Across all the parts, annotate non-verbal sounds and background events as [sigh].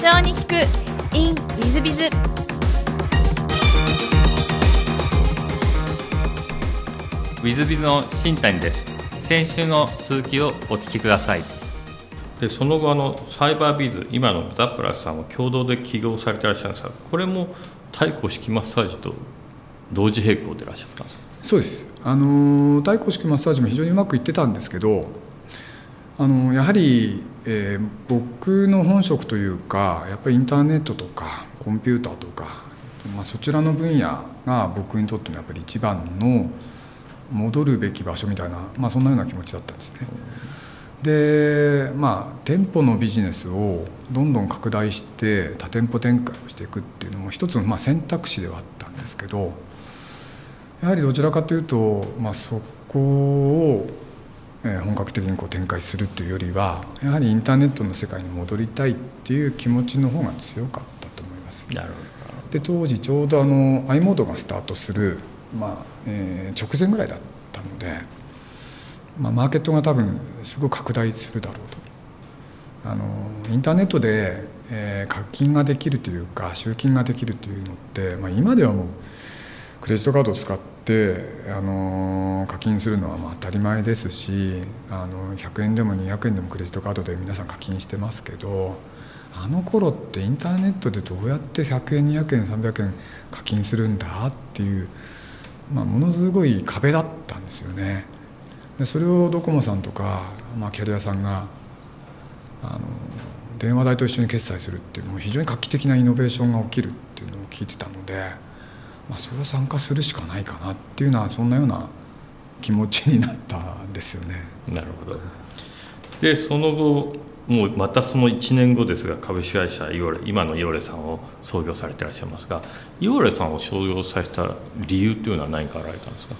長に聞く in ウィズビズ。ウィズビズの新谷です。先週の続きをお聞きください。でその後あのサイバービズ今のザプラスさんは共同で起業されてらっしゃるんですがこれも太鼓式マッサージと同時並行でいらっしゃったんですか？そうです。あの太鼓式マッサージも非常にうまくいってたんですけどあのやはり、えー、僕の本職というかやっぱりインターネットとかコンピューターとか、まあ、そちらの分野が僕にとってのやっぱり一番の戻るべき場所みたいな、まあ、そんなような気持ちだったんですね。でまあ店舗のビジネスをどんどん拡大して多店舗展開をしていくっていうのも一つのまあ選択肢ではあったんですけどやはりどちらかというと、まあ、そこを本格的にこう展開するというよりはやはりインターネットの世界に戻りたいっていう気持ちの方が強かったと思います。なるほどで当時ちょうどあの i モードがスタートする、まあえー、直前ぐらいだったので、まあ、マーケットが多分すごく拡大するだろうとあのインターネットで、えー、課金ができるというか集金ができるというのって、まあ、今ではもうクレジットカードを使ってあの課金するのはまあ当たり前ですしあの100円でも200円でもクレジットカードで皆さん課金してますけどあの頃ってインターネットでどうやって100円200円300円課金するんだっていう、まあ、ものすごい壁だったんですよね。でそれをドコモさんとか、まあ、キャリアさんがあの電話代と一緒に決済するっていうのも非常に画期的なイノベーションが起きるっていうのを聞いてたので。まあ、それは参加するしかないかなっていうのはそんなような気持ちになったんですよね。なるほどでその後もうまたその1年後ですが株式会社イオレ今のイオレさんを創業されていらっしゃいますがイオレさんを創業させた理由というのは何かあられたんですか？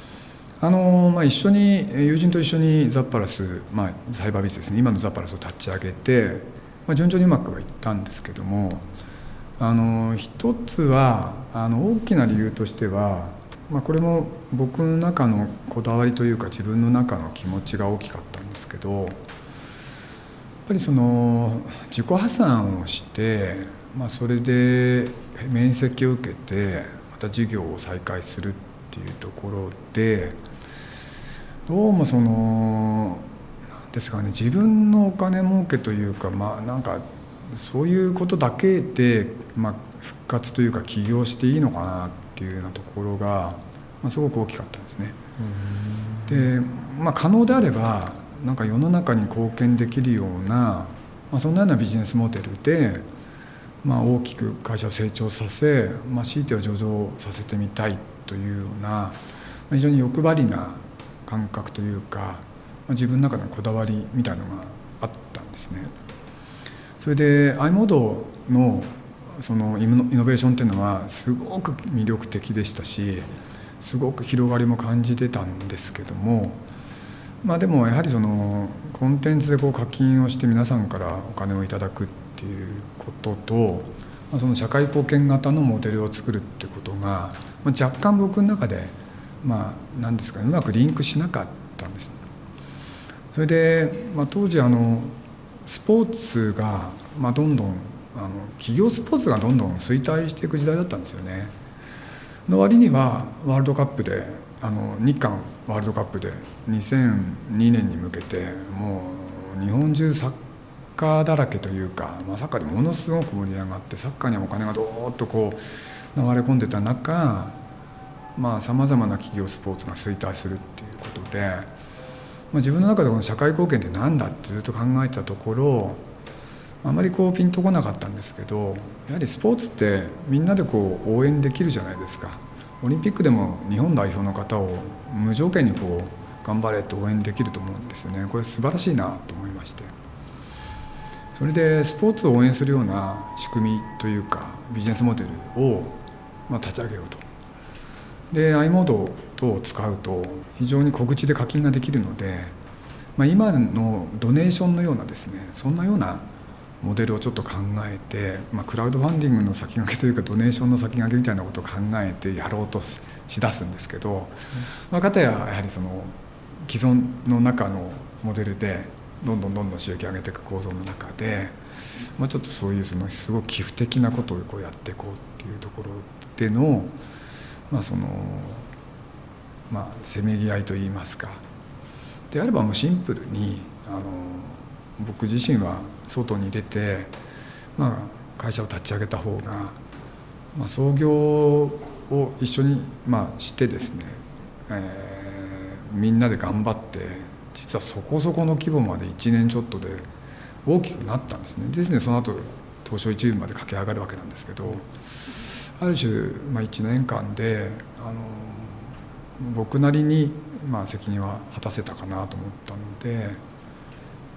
あのまあ、一緒に友人と一緒にザッパラス、まあ、サイバービズですね今のザッパラスを立ち上げて、まあ、順調にうまくはいったんですけどもあの一つはあの大きな理由としては、まあ、これも僕の中のこだわりというか自分の中の気持ちが大きかったんですけどやっぱりその自己破産をして、まあ、それで面積を受けてまた事業を再開するっていうところでどうもその何ですかね自分のお金儲けというかまあなんかそういうことだけで、まあ、復活というか起業していいのかなっていうようなところが、まあ、すごく大きかったんですね。で、まあ、可能であればなんか世の中に貢献できるような、まあ、そんなようなビジネスモデルで、まあ、大きく会社を成長させ、まあ、強いては上場させてみたいというような非常に欲張りな感覚というか、まあ、自分の中のこだわりみたいのがあったんですね。それで i モードのそのイノベーションっていうのはすごく魅力的でしたしすごく広がりも感じてたんですけどもまあでもやはりそのコンテンツでこう課金をして皆さんからお金をいただくっていうことと、まあ、その社会貢献型のモデルを作るってことが、まあ、若干僕の中でまあ何ですかねうまくリンクしなかったんです。それで、まあ、当時あのスポーツが、まあ、どんどんあの企業スポーツがどんどん衰退していく時代だったんですよね。の割にはワールドカップであの日韓ワールドカップで2002年に向けてもう日本中サッカーだらけというか、まあ、サッカーでものすごく盛り上がってサッカーにはお金がどーっとこう流れ込んでた中さまざ、まな企業スポーツが衰退するっていうことで。まあ、自分の中でこの社会貢献って何だってずっと考えたところあまりこうピンとこなかったんですけどやはりスポーツってみんなでこう応援できるじゃないですか。オリンピックでも日本代表の方を無条件にこう頑張れと応援できると思うんですよね。これ素晴らしいなと思いまして。それでスポーツを応援するような仕組みというかビジネスモデルをま立ち上げようと。で i モード等を使うと非常に小口で課金ができるので、まあ、今のドネーションのようなですねそんなようなモデルをちょっと考えて、まあ、クラウドファンディングの先駆けというかドネーションの先駆けみたいなことを考えてやろうとしだすんですけど、まあ、かたややはりその既存の中のモデルでどんどんどんどん収益上げていく構造の中で、まあ、ちょっとそういうそのすごく寄付的なことをこうやっていこうっていうところでのまあそのまあせめぎ合いといいますか。であればもうシンプルにあの僕自身は外に出て、まあ、会社を立ち上げた方が、まあ、創業を一緒に、まあ、してですね、えー、みんなで頑張って実はそこそこの規模まで1年ちょっとで大きくなったんですね。ですねその後東証一部まで駆け上がるわけなんですけどある種、まあ、1年間であの僕なりに、まあ、責任は果たせたかなと思ったので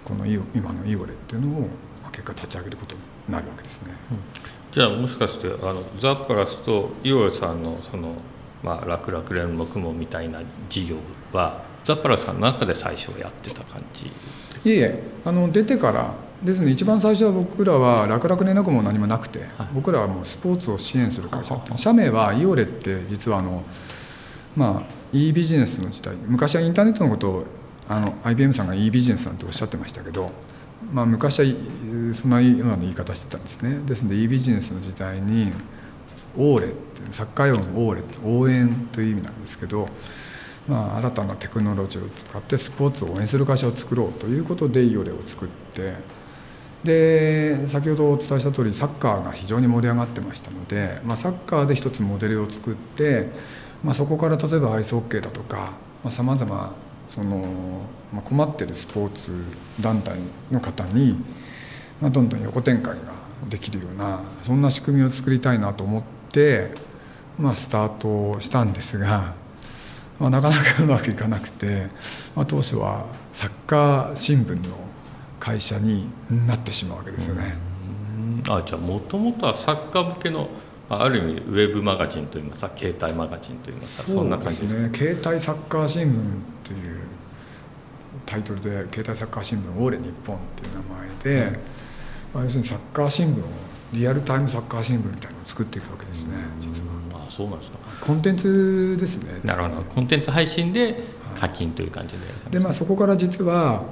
この今のイオレっていうのを結果立ち上げることになるわけですね。うん、じゃあもしかしてあのザ・プラスとイオレさんのその、まあ、楽々連絡網みたいな事業はザ・プラスさんの中で最初やってた感じいえいえあの出てからですね一番最初は僕らは楽々連絡も何もなくて、はい、僕らはもうスポーツを支援する会社社名はイオレって実はあのまあ e ビジネスの時代昔はインターネットのことをあの IBM さんが e ビジネスなんておっしゃってましたけど、まあ、昔はそんなような言い方してたんですね。ですので e ビジネスの時代にオーレってサッカー用のオーレ応援という意味なんですけど、まあ、新たなテクノロジーを使ってスポーツを応援する会社を作ろうということでイオレを作ってで先ほどお伝えした通りサッカーが非常に盛り上がってましたので、まあ、サッカーで一つモデルを作って、まあ、そこから例えばアイスホッケーだとかさまざ、まその、まあ、困ってるスポーツ団体の方に、まあ、どんどん横展開ができるようなそんな仕組みを作りたいなと思って、まあ、スタートしたんですが、まあ、なかなかうまくいかなくて、まあ、当初はサッカー新聞の会社になってしまうわけですよね。あじゃあもともとはサッカー向けのある意味ウェブマガジンといいますか携帯マガジンといいますかそんな感じですね携帯サッカー新聞っていうタイトルで携帯サッカー新聞オーレ日本っていう名前で、まあ、要するにサッカー新聞をリアルタイムサッカー新聞みたいなのを作っていくわけですね実は。あそうなんですか。コンテンツですね。なるほど。コンテンツ配信で課金という感じで、でまあそこから実は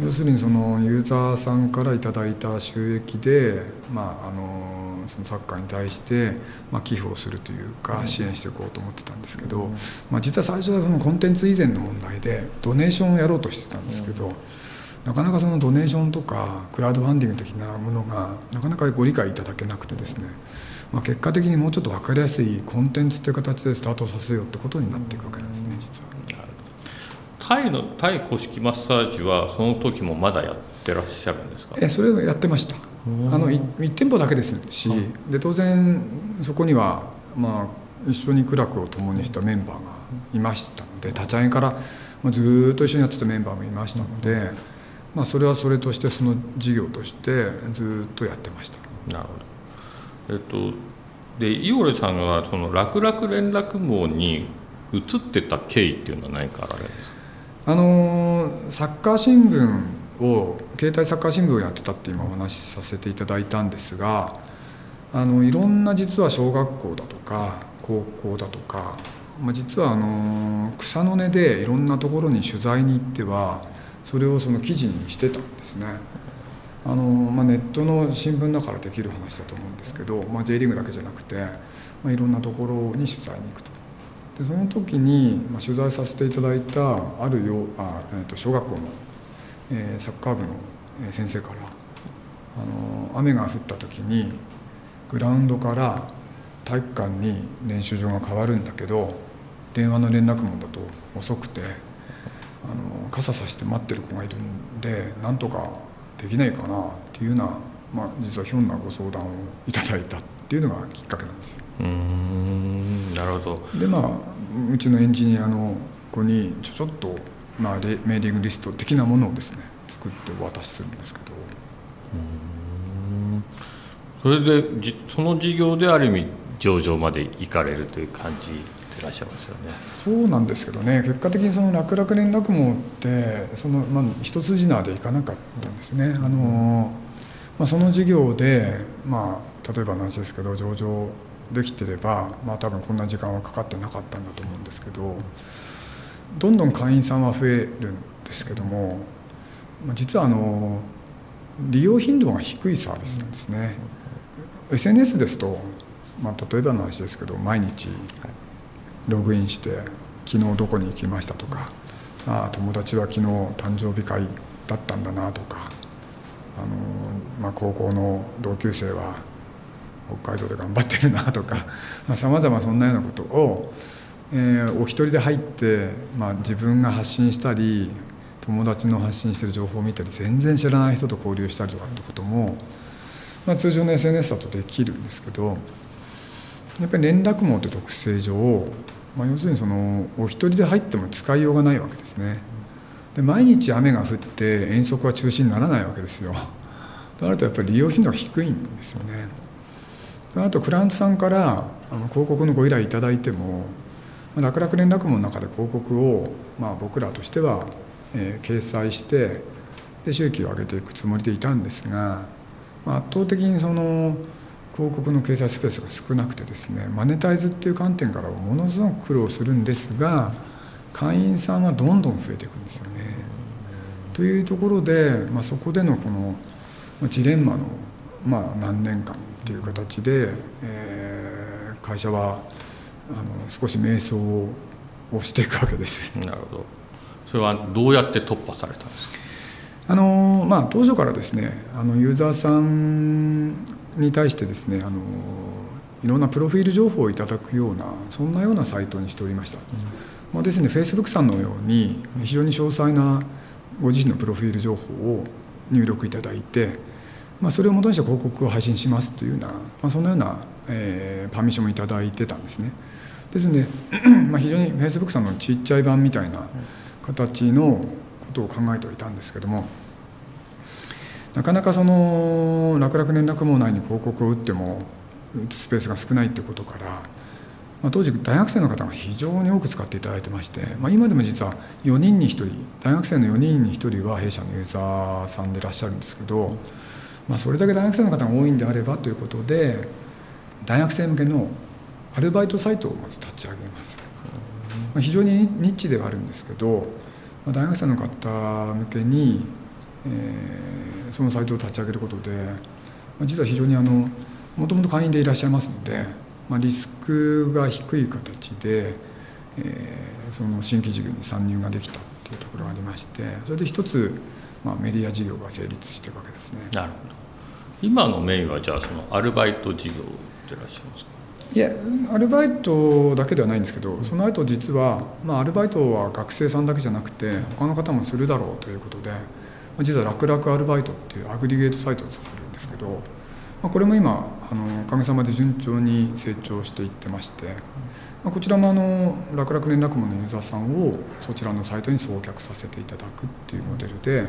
要するにそのユーザーさんからいただいた収益で、まあ、あのそのサッカーに対して、まあ、寄付をするというか支援していこうと思ってたんですけど、まあ、実は最初はそのコンテンツ以前の問題でドネーションをやろうとしてたんですけど、なかなかそのドネーションとかクラウドファンディング的なものがなかなかご理解いただけなくてですね、まあ、結果的にもうちょっと分かりやすいコンテンツという形でスタートさせようってことになっていくわけなんですね実は。タイのタイ古式マッサージはその時もまだやってらっしゃるんですか？えそれはやってました。あの 1, 店舗だけですしで当然そこには、まあ、一緒に苦楽を共にしたメンバーがいましたので立ち上げからずっと一緒にやってたメンバーもいましたので、まあ、それはそれとしてその事業としてずっとやってました。なるほどえっとでイオレさんがその楽々連絡網に移ってた経緯っていうのは何かあられですか？あのサッカー新聞を携帯サッカー新聞をやってたって今お話しさせていただいたんですがあのいろんな実は小学校だとか高校だとか、まあ、実はあの草の根でいろんなところに取材に行ってはそれをその記事にしてたんですね。あのまあ、ネットの新聞だからできる話だと思うんですけど、まあ、J リーグだけじゃなくて、まあ、いろんなところに取材に行くと。でその時に、まあ、取材させていただいたあるよあ、えー、と小学校の、えー、サッカー部の先生からあの雨が降った時にグラウンドから体育館に練習場が変わるんだけど電話の連絡網だと遅くてあの傘さして待ってる子がいるんでなんとかできないかなっていうような、まあ、実はひょんなご相談をいただいたっていうのがきっかけなんですよ。うんなるほど。でまあうちのエンジニアの子にちょちょっと、まあ、メーディングリスト的なものをですね作ってお渡しするんですけど。それでじその事業である意味上場まで行かれるという感じでいらっしゃいますよねそうなんですけどね結果的にその楽々連絡網ってその、まあ、一筋縄でいかなかったんですね。あのまあ、その事業で、まあ、例えばの話ですけど上場できてれば、まあ、多分こんな時間はかかってなかったんだと思うんですけどどんどん会員さんは増えるんですけども実はあの利用頻度が低いサービスなんですね。SNS ですと、まあ、例えばの話ですけど毎日ログインして昨日どこに行きましたとかあ友達は昨日誕生日会だったんだなとかあの、まあ、高校の同級生は北海道で頑張ってるなとかさ [laughs] まざ、まそんなようなことを、えー、お一人で入って、まあ、自分が発信したり友達の発信してる情報を見たり全然知らない人と交流したりとかってことも、まあ、通常の SNS だとできるんですけどやっぱり連絡網という特性上、まあ、要するにそのお一人で入っても使いようがないわけですね。で毎日雨が降って遠足は中止にならないわけですよ。となるとやっぱり利用頻度が低いんですよね。あとクライアントさんからあの広告のご依頼いただいても楽々連絡網の中で広告を、まあ、僕らとしては、えー、掲載してで収益を上げていくつもりでいたんですが、まあ、圧倒的にその広告の掲載スペースが少なくてですねマネタイズっていう観点からはものすごく苦労するんですが会員さんはどんどん増えていくんですよね。というところで、まあ、そこでのこのジレンマの、まあ、何年間っていう形で、えー、会社はあの少し迷走をしていくわけです。なるほどそれはどうやって突破されたんですか？あのまあ、当初からですねあのユーザーさんに対してですねあのいろんなプロフィール情報をいただくようなそんなようなサイトにしておりました、うん、まあ、ですねフェイスブックさんのように非常に詳細なご自身のプロフィール情報を入力いただいてまあ、それをもとにして広告を配信しますというような、まあ、そのような、えー、パーミッションも頂いてたんですね。ですので、[clears throat] まあ、非常にフェイスブックさんのちっちゃい版みたいな形のことを考えておいたんですけどもなかなかその楽々連絡網内に広告を打っても打つスペースが少ないってことから、まあ、当時大学生の方が非常に多く使っていただいてまして、まあ、今でも実は4人に1人大学生の4人に1人は弊社のユーザーさんでいらっしゃるんですけど。まあ、それだけ大学生の方が多いんであればということで大学生向けのアルバイトサイトをまず立ち上げます、まあ、非常にニッチではあるんですけど、まあ、大学生の方向けに、えー、そのサイトを立ち上げることで、まあ、実は非常にあのもともと会員でいらっしゃいますので、まあ、リスクが低い形で、えー、その新規事業に参入ができたっていうところがありましてそれで一つ、まあ、メディア事業が成立しているわけですね。なるほど今のメインはじゃあそのアルバイト事業でいらっしゃいますか？いやアルバイトだけではないんですけどその後実は、まあ、アルバイトは学生さんだけじゃなくて他の方もするだろうということで実は楽々アルバイトっていうアグリゲートサイトを作るんですけど、まあ、これも今あのおかげさまで順調に成長していってまして、まあ、こちらもあの楽々連絡網のユーザーさんをそちらのサイトに送客させていただくっていうモデルで、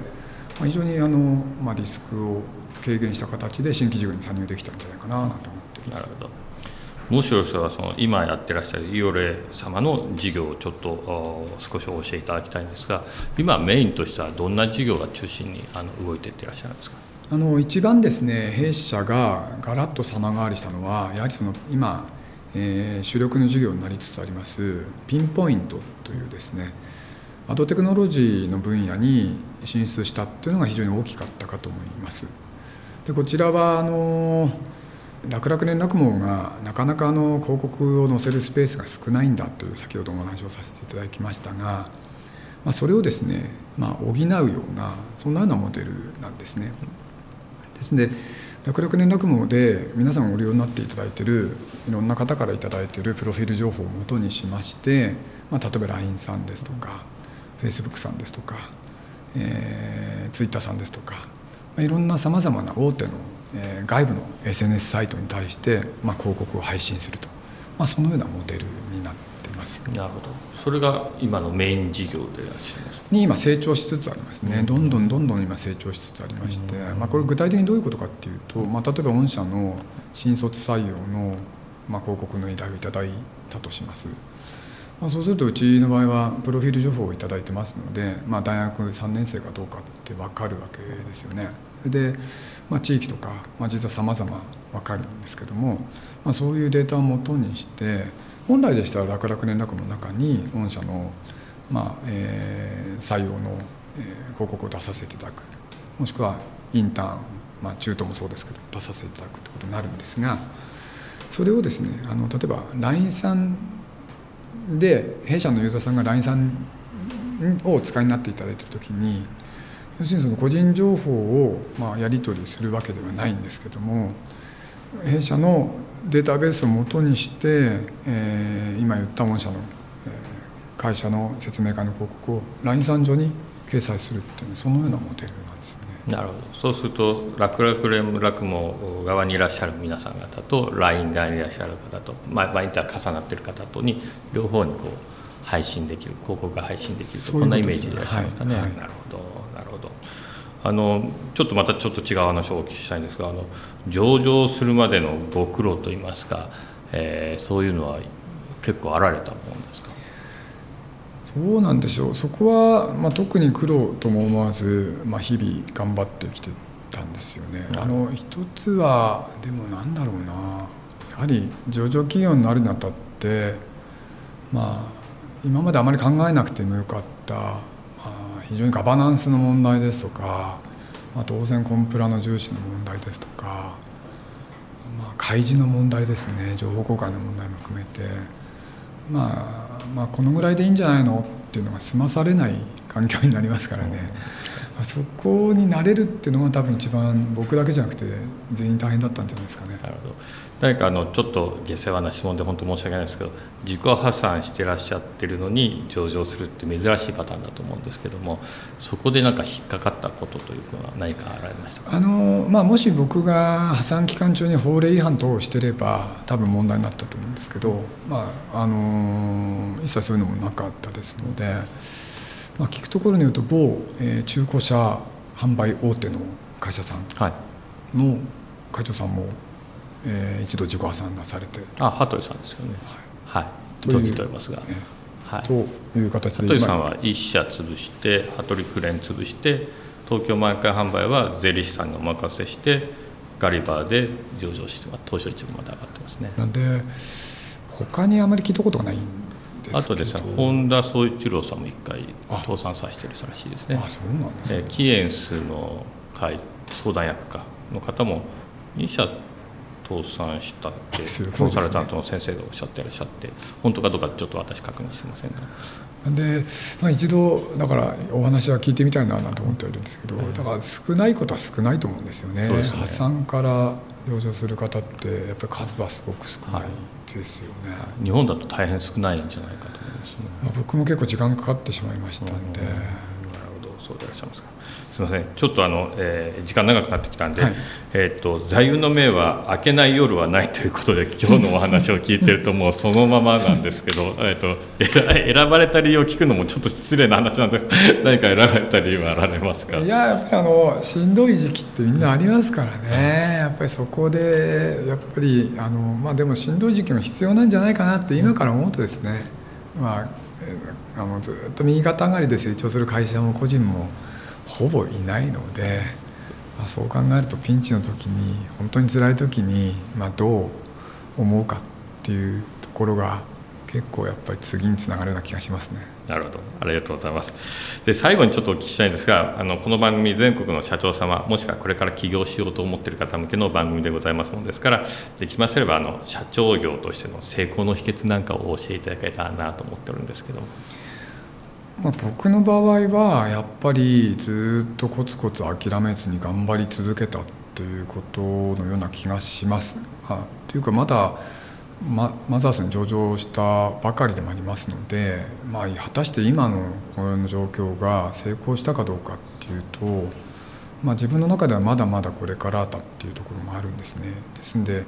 まあ、非常にあの、まあ、リスクを軽減した形で新規事業に参入できたんじゃないかなと思っています。なるほどもしよしはその今やってらっしゃるイオレ様の事業をちょっと少し教えていただきたいんですが今メインとしてはどんな事業が中心にあの動いていってらっしゃるんですか？あの一番ですね弊社がガラッと様変わりしたのはやはりその今、えー、主力の事業になりつつありますピンポイントというですねアドテクノロジーの分野に進出したっていうのが非常に大きかったかと思います。でこちらはあの楽々連絡網がなかなかあの広告を載せるスペースが少ないんだという先ほどもお話をさせていただきましたが、まあ、それをですね、まあ、補うようなそんなようなモデルなんですね。ですので楽々連絡網で皆さんご利用になっていただいているいろんな方から頂いているプロフィール情報をもとにしまして、まあ、例えば LINE さんですとか Facebook さんですとか、えー、Twitter さんですとかまあいろんなさまざまな大手の、え外部の SNS サイトに対して、まあ、広告を配信すると、まあ、そのようなモデルになっています。なるほど。それが今のメイン事業でいらっしゃいますに今成長しつつありますね、どんどんどんどん今成長しつつありまして、まあ、これ具体的にどういうことかっていうと、まあ、例えば御社の新卒採用の、まあ、広告の依頼をいただいたとします。まあ、そうするとうちの場合はプロフィール情報を頂いてますので、まあ、大学3年生かどうかって分かるわけですよね。で、まあ、地域とか、まあ、実はさまざま分かるんですけども、まあ、そういうデータをもとにして本来でしたら楽々連絡の中に御社の、まあえー、採用のえー広告を出させていただく。もしくはインターン、まあ、中途もそうですけど出させていただくということになるんですがそれをですねあの例えば LINE さんで弊社のユーザーさんが LINE さんをお使いになっていただいている時に要するにその個人情報をまあやり取りするわけではないんですけども弊社のデータベースをもとにして、えー今言った御社の、会社の説明会の広告を LINE さん上に掲載するっていうそのようなモデルなんですよね。なるほどそうすると楽々レム楽も側にいらっしゃる皆さん方と LINE 側にいらっしゃる方と、まあ、場合によっては重なっている方とに両方にこう配信できる広告が配信できるとこんなイメージでいらっしゃいますかね、はい。はいなるほどなるほど。あのちょっとまたちょっと違う話をお聞きしたいんですがあの上場するまでのご苦労といいますか、えーそういうのは結構あられたものですか？そうなんでしょうそこは、まあ、特に苦労とも思わず、まあ、日々頑張ってきてたんですよね。あの一つはでもなんだろうな。やはり上場企業になるにあたってまあ今まであまり考えなくてもよかった、まあ、非常にガバナンスの問題ですとか、まあ、当然コンプラの重視の問題ですとか、まあ、開示の問題ですね。情報公開の問題も含めて。まあ、まあこのぐらいでいいんじゃないの？っていうのが済まされない環境になりますからね、まあそこになれるっていうのが多分一番僕だけじゃなくて全員大変だったんじゃないですかね。なるほど何かあのちょっと下世話な質問で本当申し訳ないですけど自己破産してらっしゃってるのに上場するって珍しいパターンだと思うんですけどもそこでなんか引っかかったことというのは何かあられましたか？あのまあ、もし僕が破産期間中に法令違反等をしてれば多分問題になったと思うんですけど、まあ、あの一切そういうのもなかったですので、まあ、聞くところによると某、えー中古車販売大手の会社さんはい。の会長さんも、えー一度自己破産なされて、あ羽鳥さんですよね。はい。という存じておりますが。ねはい。という形で羽鳥さんまあは1社潰して羽鳥クレーン潰して東京毎回販売は税理士さんにお任せしてガリバーで上場して東証一部まで上がってますね。なんで他にあまり聞いたことがないんあとですね本田宗一郎さんも一回倒産させてるらしいですね。あそうなんですね。えーキエンスの会相談役かの方も2社倒産したってコンサルタントの先生がおっしゃってらっしゃって本当かどうかちょっと私確認してませんが。で、まあ、一度だからお話は聞いてみたいななんて思ってはいるんですけどだから少ないことは少ないと思うんですよね。ね。破産から上場する方ってやっぱり数はすごく少ないですよね、日本だと大変少ないんじゃないかと思いますね。まあ、僕も結構時間かかってしまいましたんで、なるほどそうでいらっしゃいますかすみません。ちょっとあの、えー時間長くなってきたんで、はい。えーっと座右の銘は明けない夜はないということで今日のお話を聞いてるともうそのままなんですけど [laughs] えと選選ばれた理由を聞くのもちょっぱり失礼な話なんです。[laughs] 何か選ばれた理由はあられますか？いややっぱりあのしんどい時期ってみんなありますからね。やっぱりそこでやっぱりあのまあでもしんどい時期も必要なんじゃないかなって今から思うとですねまあえーあのずっと右肩上がりで成長する会社も個人もほぼいないので、まあ、そう考えるとピンチの時に本当に辛い時に、まあ、どう思うかっていうところが結構やっぱり次につながるような気がしますね。なるほど、ありがとうございます。で、最後にちょっとお聞きしたいんですが、あのこの番組、全国の社長様、もしくはこれから起業しようと思っている方向けの番組でございますものですから、できませればあの社長業としての成功の秘訣なんかを教えていただけたらなと思ってるんですけども。まあ、僕の場合はやっぱりずっとコツコツ諦めずに頑張り続けたということのような気がします。あ、というかまだママザーズに上場したばかりでもありますので、まあ、果たして今のこの状況が成功したかどうかっていうと、まあ、自分の中ではまだまだこれからだっていうところもあるんですね。ですんで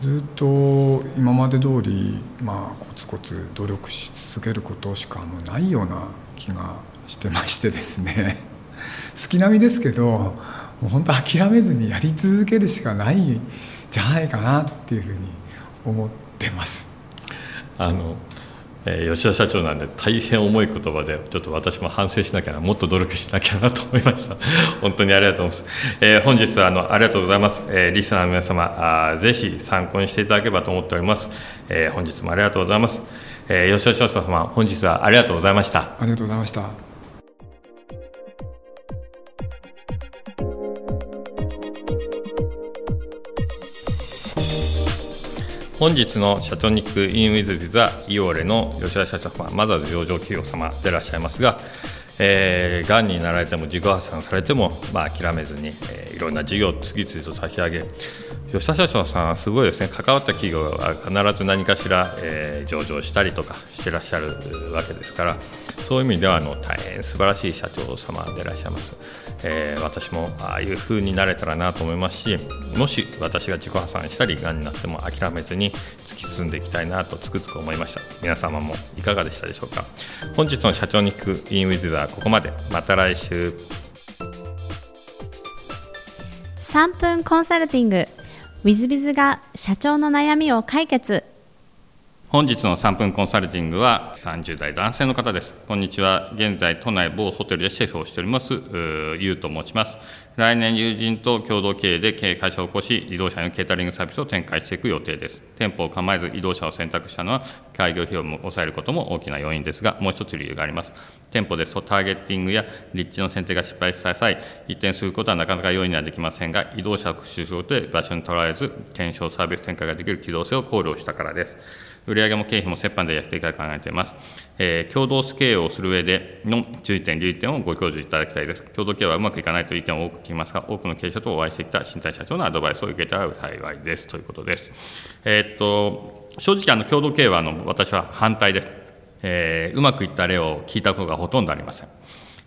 ずっと今まで通りまあコツコツ努力し続けることしかもうないような気がしてましてですね [laughs] 好きなみですけどもう本当諦めずにやり続けるしかないんじゃないかなっていうふうに思ってます。あのえー吉田社長なんで大変重い言葉でちょっと私も反省しなきゃなもっと努力しなきゃなと思いました。[laughs] 本当にありがとうございます、えー本日はあのありがとうございます、えーリスナーの皆様あーぜひ参考にしていただければと思っております、えー本日もありがとうございます、えー吉田社長様本日はありがとうございました。ありがとうございました。本日の社長に聞くインウィズ・ビザ・イオーレの吉田社長様まずは上場企業様でいらっしゃいますがえー、がんになられても自己破産されても、まあ、諦めずに、えー、いろんな事業を次々と差し上げ。吉田社長さんはすごいですね。関わった企業は必ず何かしら、えー、上場したりとかしてらっしゃるわけですからそういう意味ではあの大変素晴らしい社長様でいらっしゃいます、えー、私もああいう風になれたらなと思いますしもし私が自己破産したりがんになっても諦めずに突き進んでいきたいなとつくづく思いました。皆様もいかがでしたでしょうか？本日の社長に聞くインウィズはここまで。また来週。3分コンサルティング。w i z b i z が社長の悩みを解決。本日の3分コンサルティングは30代男性の方です。こんにちは。現在、都内某ホテルでシェフをしております、ゆうと申します。来年、友人と共同経営で経営会社を起こし、移動車のケータリングサービスを展開していく予定です。店舗を構えず移動車を選択したのは、開業費用も抑えることも大きな要因ですが、もう一つ理由があります。店舗ですとターゲッティングや立地の選定が失敗した際、移転することはなかなか容易にはできませんが、移動車を駆使することで場所にとらわれず、検証サービス展開ができる機動性を考慮したからです。売上も経費も折半でやっていきたいと考えています。えー、共同経営をする上での注意点、留意点をご教授いただきたいです。共同経営はうまくいかないという意見を多く聞きますが、多くの経営者とお会いしてきた新体社長のアドバイスを受けたら幸いですということです。えー、っと正直あの、共同経営はあの私は反対です、えー。うまくいった例を聞いたことがほとんどありません。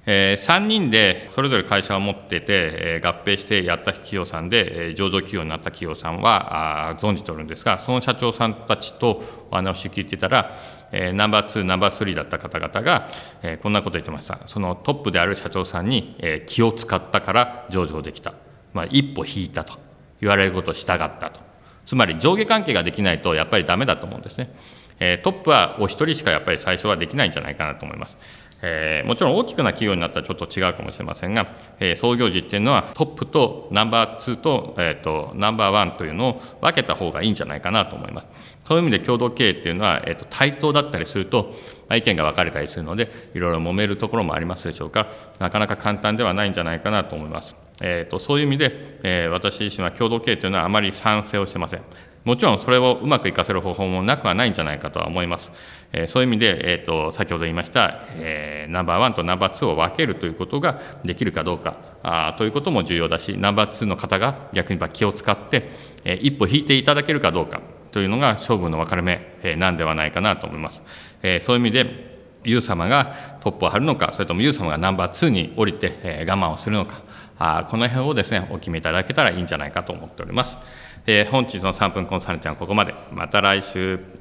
えー、3人でそれぞれ会社を持ってて、えー、合併してやった企業さんで、えー、上場企業になった企業さんはあ存じておるんですがその社長さんたちとお話を聞いてたら、えー、ナンバー2ナンバー3だった方々が、えー、こんなこと言ってました。そのトップである社長さんに、えー、気を使ったから上場できた、まあ、一歩引いたと言われることを従ったと。つまり上下関係ができないとやっぱりダメだと思うんですね、えー、トップはお一人しかやっぱり最初はできないんじゃないかなと思います。えー、もちろん大きくな企業になったらちょっと違うかもしれませんが、えー、創業時っていうのはトップとナンバー2と,、えーと、ナンバーワンというのを分けた方がいいんじゃないかなと思います。そういう意味で共同経営っていうのは、えーと、対等だったりすると、まあ、意見が分かれたりするのでいろいろ揉めるところもありますでしょうからなかなか簡単ではないんじゃないかなと思います。えーと、そういう意味で、えー、私自身は共同経営というのはあまり賛成をしてません。もちろんそれをうまくいかせる方法もなくはないんじゃないかとは思います。え、そういう意味で、えーと、先ほど言いました、えー、ナンバーワンとナンバーツーを分けるということができるかどうかあということも重要だし、ナンバーツーの方が逆に言えば気を使って、えー、一歩引いていただけるかどうかというのが勝負の分かれ目、えー、なんではないかなと思います。えー、そういう意味でユウ様がトップを張るのか、それともユウ様がナンバー2に降りて、えー、我慢をするのか、あこの辺をですね、お決めいただけたらいいんじゃないかと思っております。えー、本日の3分コンサルティンはここまで。また来週。